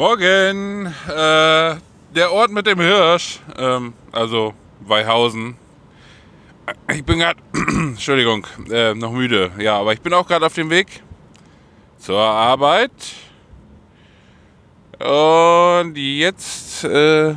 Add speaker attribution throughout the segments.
Speaker 1: Morgen, äh, der Ort mit dem Hirsch, ähm, also Weihausen. Ich bin gerade, Entschuldigung, äh, noch müde. Ja, aber ich bin auch gerade auf dem Weg zur Arbeit. Und jetzt, äh,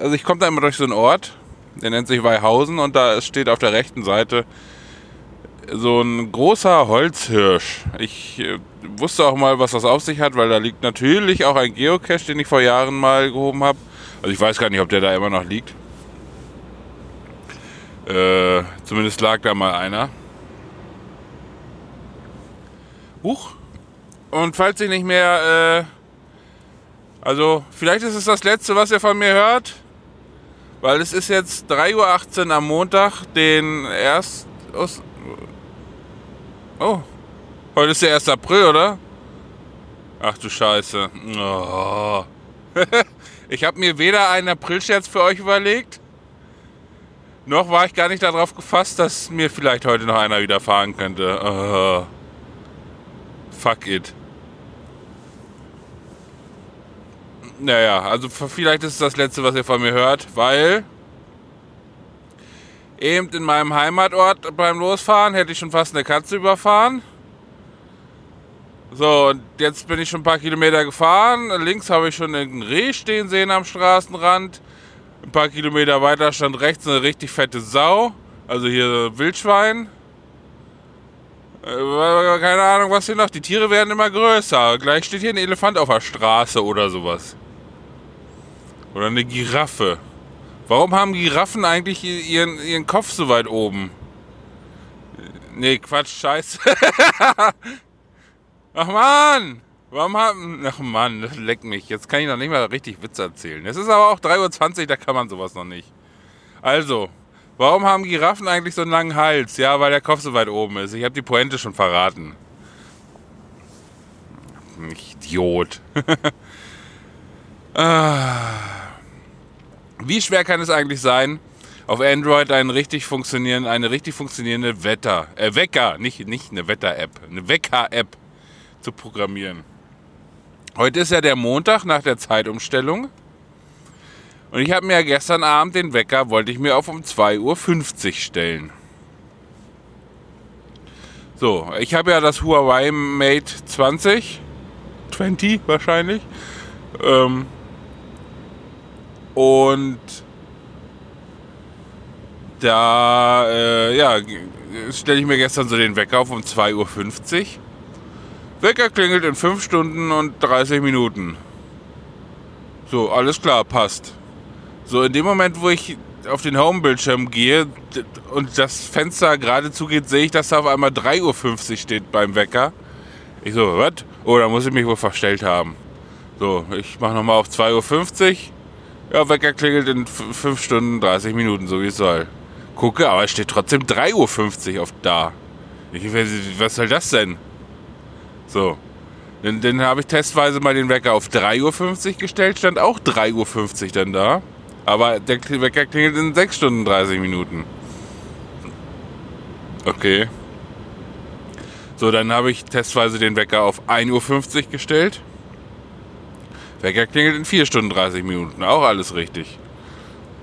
Speaker 1: also ich komme da immer durch so einen Ort, der nennt sich Weihausen und da steht auf der rechten Seite so ein großer Holzhirsch. Ich äh, wusste auch mal, was das auf sich hat, weil da liegt natürlich auch ein Geocache, den ich vor Jahren mal gehoben habe. Also ich weiß gar nicht, ob der da immer noch liegt. Äh, zumindest lag da mal einer. Huch. Und falls ich nicht mehr, äh, also vielleicht ist es das letzte, was ihr von mir hört. Weil es ist jetzt 3.18 Uhr am Montag, den erst. Oh, heute ist der 1. April, oder? Ach du Scheiße. Oh. ich habe mir weder einen Aprilscherz für euch überlegt, noch war ich gar nicht darauf gefasst, dass mir vielleicht heute noch einer widerfahren könnte. Oh. Fuck it. Naja, also vielleicht ist es das letzte, was ihr von mir hört, weil Eben in meinem Heimatort beim Losfahren hätte ich schon fast eine Katze überfahren. So, und jetzt bin ich schon ein paar Kilometer gefahren. Links habe ich schon einen Reh stehen sehen am Straßenrand. Ein paar Kilometer weiter stand rechts eine richtig fette Sau. Also hier Wildschwein. Äh, keine Ahnung, was hier noch. Die Tiere werden immer größer. Gleich steht hier ein Elefant auf der Straße oder sowas. Oder eine Giraffe. Warum haben Giraffen eigentlich ihren, ihren Kopf so weit oben? Nee, Quatsch, scheiße. Ach man! Warum haben. Ach man, das leckt mich. Jetzt kann ich noch nicht mal richtig Witz erzählen. Es ist aber auch 3.20 Uhr, da kann man sowas noch nicht. Also, warum haben Giraffen eigentlich so einen langen Hals? Ja, weil der Kopf so weit oben ist. Ich habe die Pointe schon verraten. Idiot. ah. Wie schwer kann es eigentlich sein, auf Android einen richtig funktionieren, eine richtig funktionierende Wetter, äh, Wecker, nicht, nicht eine Wetter-App, eine Wecker-App zu programmieren? Heute ist ja der Montag nach der Zeitumstellung. Und ich habe mir ja gestern Abend den Wecker, wollte ich mir auf um 2.50 Uhr stellen. So, ich habe ja das Huawei Mate 20, 20 wahrscheinlich. Ähm, und da, äh, ja, stelle ich mir gestern so den Wecker auf um 2.50 Uhr. Wecker klingelt in 5 Stunden und 30 Minuten. So, alles klar, passt. So, in dem Moment, wo ich auf den Home-Bildschirm gehe und das Fenster gerade zugeht, sehe ich, dass da auf einmal 3.50 Uhr steht beim Wecker. Ich so, was? Oh, da muss ich mich wohl verstellt haben. So, ich mache nochmal auf 2.50 Uhr. Ja, Wecker klingelt in 5 Stunden 30 Minuten, so wie es soll. Gucke, aber es steht trotzdem 3.50 Uhr auf da. Ich, was soll das denn? So. Dann, dann habe ich testweise mal den Wecker auf 3.50 Uhr gestellt, stand auch 3.50 Uhr dann da. Aber der Wecker klingelt in 6 Stunden 30 Minuten. Okay. So, dann habe ich testweise den Wecker auf 1.50 Uhr gestellt. Wecker klingelt in 4 Stunden 30 Minuten. Auch alles richtig.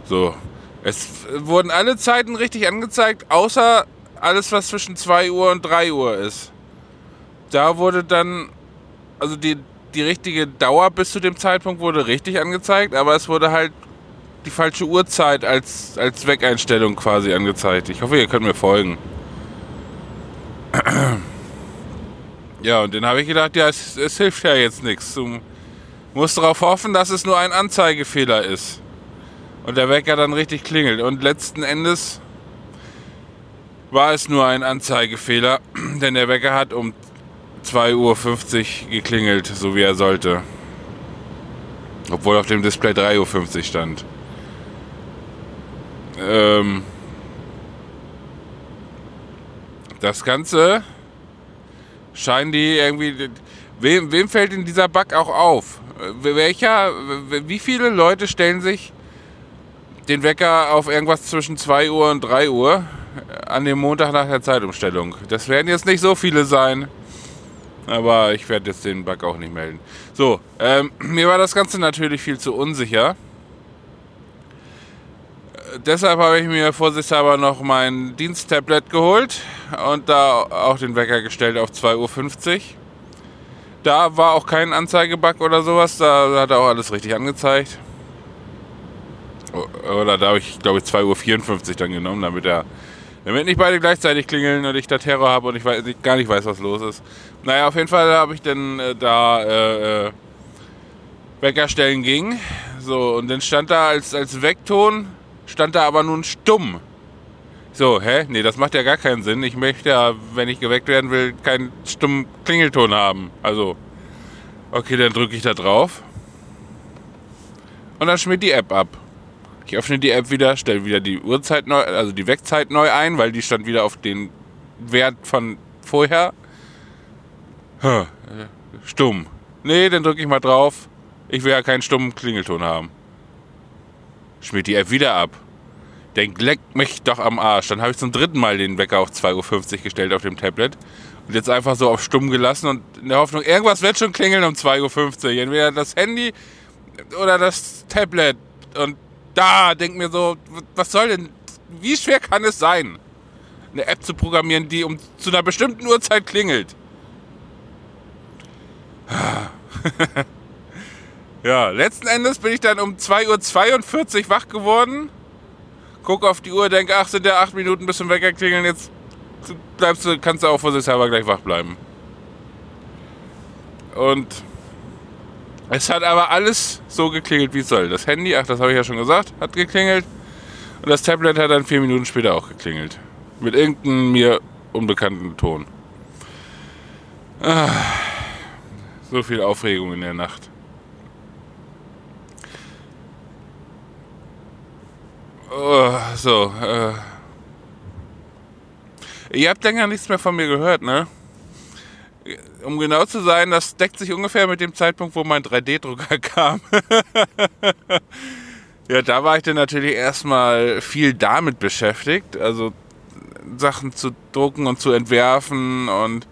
Speaker 1: So. Es wurden alle Zeiten richtig angezeigt, außer alles, was zwischen 2 Uhr und 3 Uhr ist. Da wurde dann, also die, die richtige Dauer bis zu dem Zeitpunkt wurde richtig angezeigt, aber es wurde halt die falsche Uhrzeit als, als Wegeinstellung quasi angezeigt. Ich hoffe, ihr könnt mir folgen. Ja, und dann habe ich gedacht, ja, es, es hilft ja jetzt nichts. Du muss darauf hoffen, dass es nur ein Anzeigefehler ist. Und der Wecker dann richtig klingelt. Und letzten Endes war es nur ein Anzeigefehler, denn der Wecker hat um 2.50 Uhr geklingelt, so wie er sollte. Obwohl auf dem Display 3.50 Uhr stand. Ähm das Ganze scheinen die irgendwie. Wem, wem fällt in dieser Bug auch auf? Welcher, wie viele Leute stellen sich den Wecker auf irgendwas zwischen 2 Uhr und 3 Uhr an dem Montag nach der Zeitumstellung? Das werden jetzt nicht so viele sein. Aber ich werde jetzt den Bug auch nicht melden. So, ähm, mir war das Ganze natürlich viel zu unsicher. Äh, deshalb habe ich mir vorsichtshalber noch mein Diensttablet geholt und da auch den Wecker gestellt auf 2.50 Uhr. Da war auch kein Anzeigebug oder sowas, da hat er auch alles richtig angezeigt. Oder da habe ich, glaube ich, 2.54 Uhr dann genommen, damit er damit nicht beide gleichzeitig klingeln und ich da Terror habe und ich, weiß, ich gar nicht weiß, was los ist. Naja, auf jeden Fall habe ich dann äh, da äh, äh, Weckerstellen ging. So, und dann stand da als, als Weckton, stand da aber nun stumm. So, hä? Nee, das macht ja gar keinen Sinn. Ich möchte ja, wenn ich geweckt werden will, keinen stummen Klingelton haben. Also, okay, dann drücke ich da drauf. Und dann schmiert die App ab. Ich öffne die App wieder, stelle wieder die Uhrzeit neu, also die Wegzeit neu ein, weil die stand wieder auf den Wert von vorher. Stumm. Nee, dann drücke ich mal drauf. Ich will ja keinen stummen Klingelton haben. Schmiert die App wieder ab. Denk, leck mich doch am Arsch. Dann habe ich zum dritten Mal den Wecker auf 2.50 Uhr gestellt auf dem Tablet. Und jetzt einfach so auf stumm gelassen und in der Hoffnung, irgendwas wird schon klingeln um 2.50 Uhr. Entweder das Handy oder das Tablet. Und da denk mir so, was soll denn, wie schwer kann es sein, eine App zu programmieren, die um zu einer bestimmten Uhrzeit klingelt? ja, letzten Endes bin ich dann um 2.42 Uhr wach geworden, gucke auf die Uhr, denke, ach, sind ja acht Minuten bis zum Wecker klingeln, jetzt bleibst du, kannst du auch vorsichtshalber gleich wach bleiben. Und es hat aber alles so geklingelt, wie es soll. Das Handy, ach, das habe ich ja schon gesagt, hat geklingelt. Und das Tablet hat dann vier Minuten später auch geklingelt. Mit irgendeinem mir unbekannten Ton. Ah, so viel Aufregung in der Nacht. Oh, so, äh. Ihr habt länger nichts mehr von mir gehört, ne? um genau zu sein, das deckt sich ungefähr mit dem Zeitpunkt, wo mein 3D-Drucker kam. ja, da war ich dann natürlich erstmal viel damit beschäftigt, also Sachen zu drucken und zu entwerfen. Und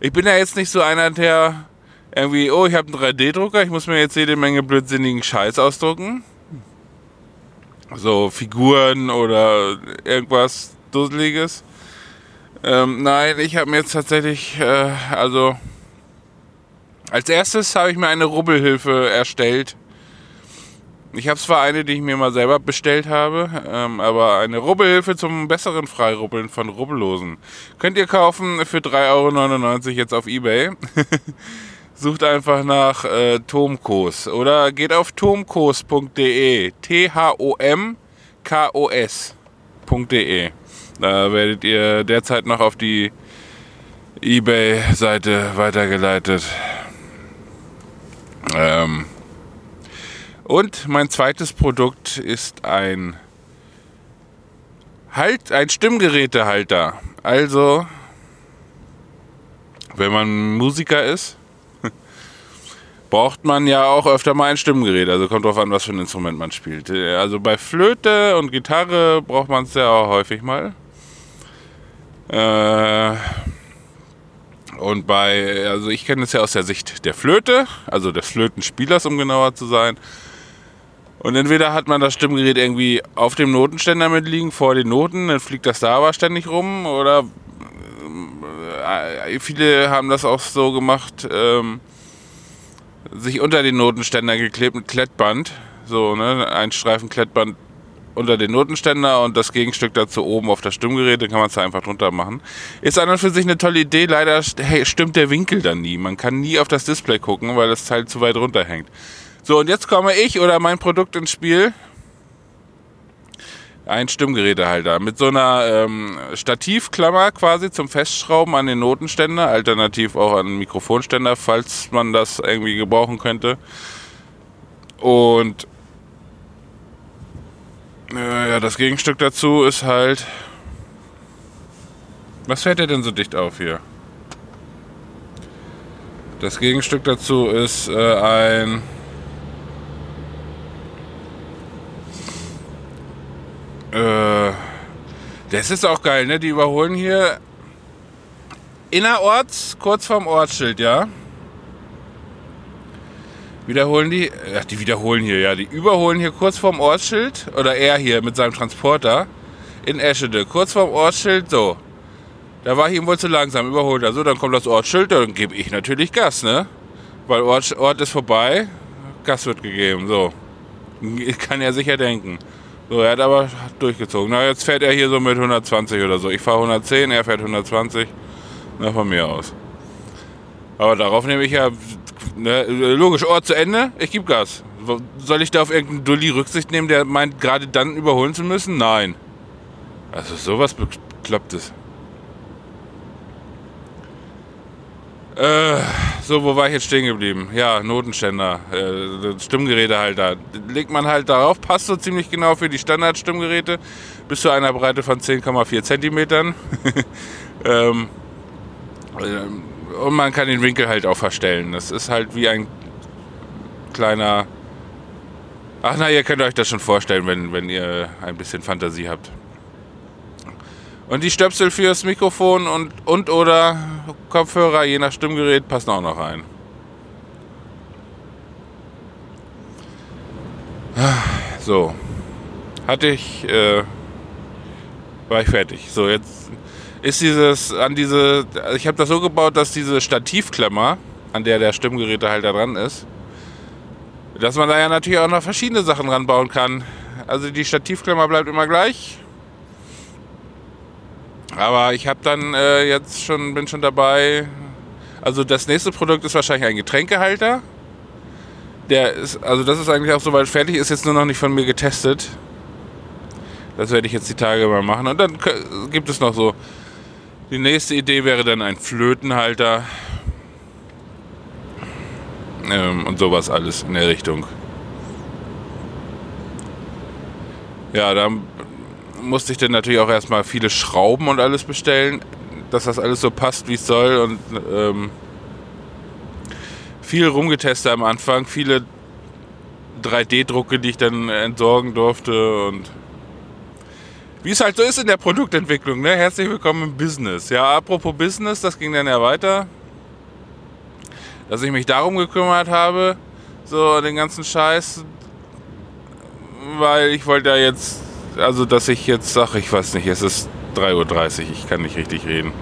Speaker 1: ich bin ja jetzt nicht so einer, der irgendwie, oh, ich habe einen 3D-Drucker, ich muss mir jetzt jede Menge blödsinnigen Scheiß ausdrucken. So Figuren oder irgendwas Dusseliges. Ähm, nein, ich habe mir jetzt tatsächlich, äh, also als erstes habe ich mir eine Rubbelhilfe erstellt. Ich habe zwar eine, die ich mir mal selber bestellt habe, ähm, aber eine Rubbelhilfe zum besseren Freirubbeln von Rubbellosen. Könnt ihr kaufen für 3,99 Euro jetzt auf Ebay. Sucht einfach nach äh, Tomkos oder geht auf tomkos.de. T-H-O-M-K-O-S.de. Da werdet ihr derzeit noch auf die eBay-Seite weitergeleitet. Ähm und mein zweites Produkt ist ein halt ein Stimmgerätehalter. Also wenn man Musiker ist, braucht man ja auch öfter mal ein Stimmgerät. Also kommt drauf an, was für ein Instrument man spielt. Also bei Flöte und Gitarre braucht man es ja auch häufig mal. Äh, und bei, also ich kenne es ja aus der Sicht der Flöte, also des Flötenspielers, um genauer zu sein. Und entweder hat man das Stimmgerät irgendwie auf dem Notenständer mit liegen, vor den Noten, dann fliegt das da aber ständig rum. Oder äh, viele haben das auch so gemacht, ähm, sich unter den Notenständer geklebt mit Klettband. So, ne, ein Streifen Klettband unter den Notenständer und das Gegenstück dazu oben auf das Stimmgerät, dann kann man es einfach drunter machen. Ist an und für sich eine tolle Idee, leider stimmt der Winkel dann nie. Man kann nie auf das Display gucken, weil das Teil zu weit runter hängt. So, und jetzt komme ich oder mein Produkt ins Spiel. Ein Stimmgerätehalter mit so einer ähm, Stativklammer quasi zum Festschrauben an den Notenständer, alternativ auch an den Mikrofonständer, falls man das irgendwie gebrauchen könnte. Und ja, das Gegenstück dazu ist halt. Was fällt dir denn so dicht auf hier? Das Gegenstück dazu ist äh, ein. Äh, das ist auch geil, ne? Die überholen hier innerorts, kurz vorm Ortsschild, ja. Wiederholen die, ach, die wiederholen hier, ja, die überholen hier kurz vorm Ortsschild, oder er hier mit seinem Transporter in Eschede, kurz vorm Ortsschild, so. Da war ich ihm wohl zu langsam, überholt er. So, dann kommt das Ortsschild, dann gebe ich natürlich Gas, ne? Weil Ort, Ort ist vorbei, Gas wird gegeben, so. Kann er sicher denken. So, er hat aber durchgezogen. Na, jetzt fährt er hier so mit 120 oder so. Ich fahre 110, er fährt 120. Na, von mir aus. Aber darauf nehme ich ja, ne, logisch, Ort zu Ende, ich gebe Gas. Soll ich da auf irgendeinen Dulli Rücksicht nehmen, der meint, gerade dann überholen zu müssen? Nein. Also sowas beklopptes. Äh, so, wo war ich jetzt stehen geblieben? Ja, Notenständer, äh, Stimmgerätehalter. Legt man halt darauf, passt so ziemlich genau für die Standard-Stimmgeräte bis zu einer Breite von 10,4 Zentimetern. ähm, äh, und man kann den Winkel halt auch verstellen. Das ist halt wie ein kleiner. Ach na, ihr könnt euch das schon vorstellen, wenn, wenn ihr ein bisschen Fantasie habt. Und die Stöpsel fürs Mikrofon und, und oder Kopfhörer, je nach Stimmgerät, passen auch noch rein. So. Hatte ich, äh, war ich fertig. So, jetzt ist dieses, an diese, ich habe das so gebaut, dass diese Stativklemmer, an der der Stimmgerätehalter dran ist, dass man da ja natürlich auch noch verschiedene Sachen ranbauen kann. Also die Stativklemmer bleibt immer gleich. Aber ich habe dann äh, jetzt schon, bin schon dabei. Also das nächste Produkt ist wahrscheinlich ein Getränkehalter. Der ist, also das ist eigentlich auch soweit fertig, ist jetzt nur noch nicht von mir getestet. Das werde ich jetzt die Tage mal machen. Und dann gibt es noch so. Die nächste Idee wäre dann ein Flötenhalter. Ähm, und sowas alles in der Richtung. Ja, dann musste ich dann natürlich auch erstmal viele Schrauben und alles bestellen, dass das alles so passt, wie es soll. Und ähm, viel rumgetestet am Anfang, viele 3D-Drucke, die ich dann entsorgen durfte und wie es halt so ist in der Produktentwicklung. Ne? Herzlich willkommen im Business. Ja, apropos Business, das ging dann ja weiter, dass ich mich darum gekümmert habe, so den ganzen Scheiß, weil ich wollte ja jetzt also dass ich jetzt sage, ich weiß nicht, es ist 3.30 Uhr, ich kann nicht richtig reden.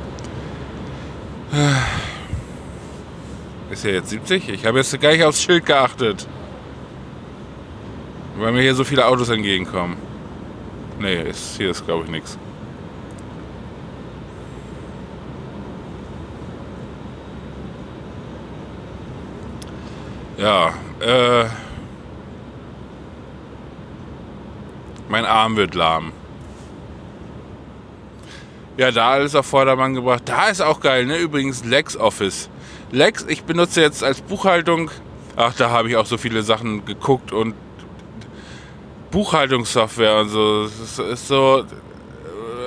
Speaker 1: Ist ja jetzt 70? Ich habe jetzt gar nicht aufs Schild geachtet. Weil mir hier so viele Autos entgegenkommen. Nee, ist, hier ist glaube ich nichts. Ja, äh. Mein Arm wird lahm. Ja, da alles auf Vordermann gebracht. Da ist auch geil, ne? Übrigens LexOffice. Lex, ich benutze jetzt als Buchhaltung. Ach, da habe ich auch so viele Sachen geguckt und Buchhaltungssoftware und so. Es ist so.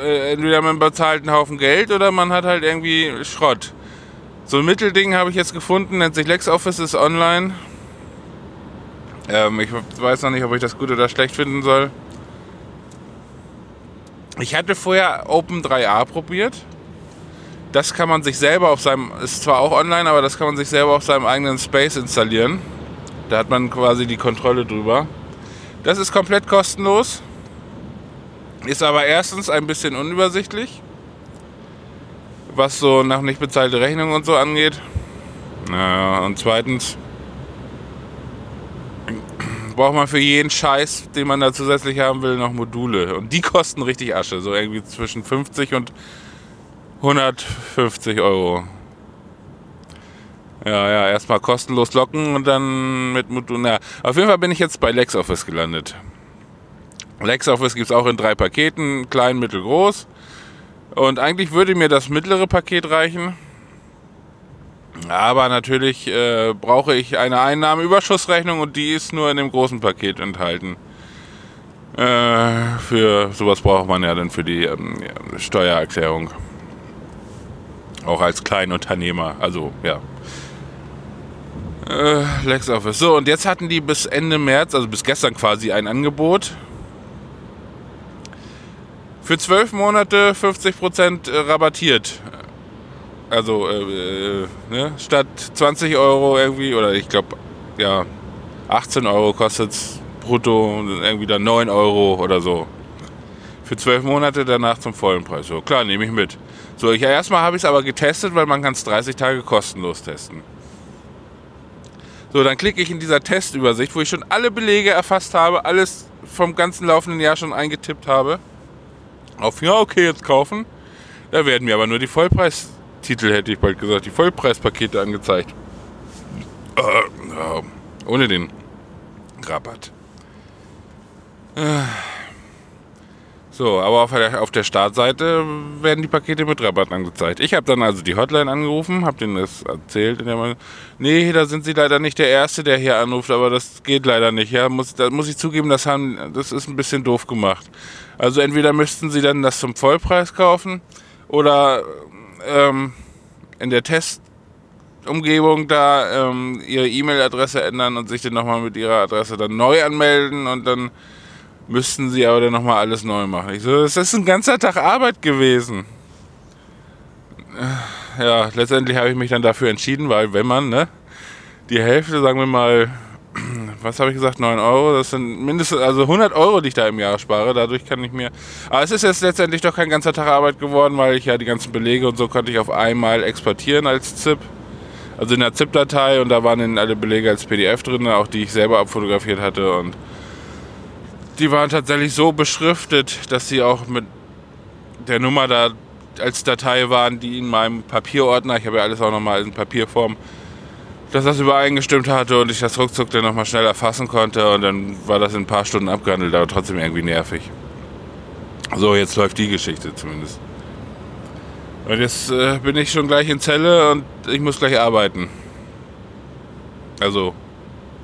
Speaker 1: Äh, entweder man bezahlt einen Haufen Geld oder man hat halt irgendwie Schrott. So ein Mittelding habe ich jetzt gefunden, nennt sich LexOffice, ist online. Ähm, ich weiß noch nicht, ob ich das gut oder schlecht finden soll. Ich hatte vorher Open 3a probiert. Das kann man sich selber auf seinem, ist zwar auch online, aber das kann man sich selber auf seinem eigenen Space installieren. Da hat man quasi die Kontrolle drüber. Das ist komplett kostenlos. Ist aber erstens ein bisschen unübersichtlich, was so nach nicht bezahlte Rechnung und so angeht. Und zweitens braucht man für jeden Scheiß, den man da zusätzlich haben will, noch Module. Und die kosten richtig Asche. So irgendwie zwischen 50 und 150 Euro. Ja, ja, erstmal kostenlos locken und dann mit Modulen. Ja, auf jeden Fall bin ich jetzt bei LexOffice gelandet. LexOffice gibt es auch in drei Paketen, klein, mittel, groß. Und eigentlich würde mir das mittlere Paket reichen. Aber natürlich äh, brauche ich eine Einnahmenüberschussrechnung und die ist nur in dem großen Paket enthalten. Äh, für sowas braucht man ja dann für die ähm, Steuererklärung. Auch als Kleinunternehmer. Also, ja. Äh, LexOffice. So, und jetzt hatten die bis Ende März, also bis gestern quasi, ein Angebot. Für zwölf Monate 50% rabattiert. Also äh, äh, ne? statt 20 Euro irgendwie, oder ich glaube, ja, 18 Euro kostet es brutto irgendwie dann 9 Euro oder so. Für 12 Monate danach zum vollen Preis. So, klar, nehme ich mit. So, ich, erstmal habe ich es aber getestet, weil man kann es 30 Tage kostenlos testen. So, dann klicke ich in dieser Testübersicht, wo ich schon alle Belege erfasst habe, alles vom ganzen laufenden Jahr schon eingetippt habe. Auf ja, okay, jetzt kaufen. Da werden mir aber nur die Vollpreistitel, hätte ich bald gesagt, die Vollpreispakete angezeigt. Äh, ohne den Rabatt. Äh. So, aber auf der, auf der Startseite werden die Pakete mit Rabatt angezeigt. Ich habe dann also die Hotline angerufen, habe denen das erzählt. Und der nee, da sind sie leider nicht der Erste, der hier anruft, aber das geht leider nicht. Ja, muss, da muss ich zugeben, das, haben, das ist ein bisschen doof gemacht. Also entweder müssten sie dann das zum Vollpreis kaufen oder ähm, in der Testumgebung da ähm, ihre E-Mail-Adresse ändern und sich dann nochmal mit ihrer Adresse dann neu anmelden und dann müssten sie aber dann nochmal alles neu machen. Ich so, das ist ein ganzer Tag Arbeit gewesen. Ja, letztendlich habe ich mich dann dafür entschieden, weil wenn man, ne, die Hälfte, sagen wir mal, was habe ich gesagt, 9 Euro, das sind mindestens, also 100 Euro, die ich da im Jahr spare, dadurch kann ich mir, aber es ist jetzt letztendlich doch kein ganzer Tag Arbeit geworden, weil ich ja die ganzen Belege und so konnte ich auf einmal exportieren als ZIP, also in der ZIP-Datei und da waren dann alle Belege als PDF drin, auch die ich selber abfotografiert hatte und die waren tatsächlich so beschriftet, dass sie auch mit der Nummer da als Datei waren, die in meinem Papierordner, ich habe ja alles auch nochmal in Papierform, dass das übereingestimmt hatte und ich das ruckzuck dann nochmal schnell erfassen konnte und dann war das in ein paar Stunden abgehandelt, aber trotzdem irgendwie nervig. So, jetzt läuft die Geschichte zumindest. Und jetzt äh, bin ich schon gleich in Zelle und ich muss gleich arbeiten. Also,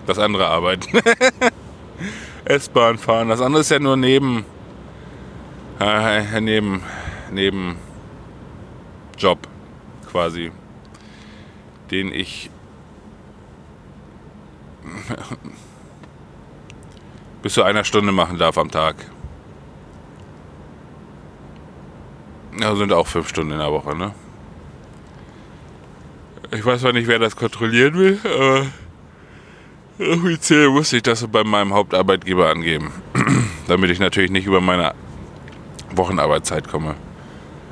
Speaker 1: das andere arbeiten. S-Bahn fahren. Das andere ist ja nur neben, äh, neben, neben Job quasi, den ich bis zu einer Stunde machen darf am Tag. Ja, sind auch fünf Stunden in der Woche, ne? Ich weiß zwar nicht, wer das kontrollieren will, aber Offiziell musste ich das bei meinem Hauptarbeitgeber angeben, damit ich natürlich nicht über meine Wochenarbeitszeit komme.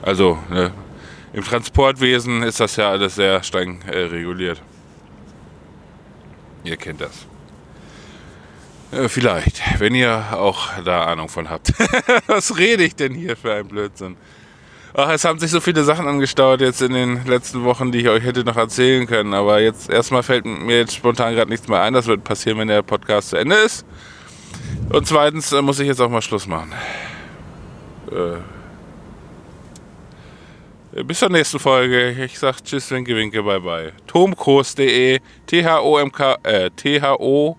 Speaker 1: Also ne, im Transportwesen ist das ja alles sehr streng äh, reguliert. Ihr kennt das. Äh, vielleicht, wenn ihr auch da Ahnung von habt. Was rede ich denn hier für ein Blödsinn? Ach, es haben sich so viele Sachen angestaut jetzt in den letzten Wochen, die ich euch hätte noch erzählen können. Aber jetzt erstmal fällt mir jetzt spontan gerade nichts mehr ein. Das wird passieren, wenn der Podcast zu Ende ist. Und zweitens äh, muss ich jetzt auch mal Schluss machen. Äh, bis zur nächsten Folge. Ich sag Tschüss, Winke, Winke, bye bye. Tomkos.de, T-H-O-M-K, äh, T-H-O-M-K-O-S.de.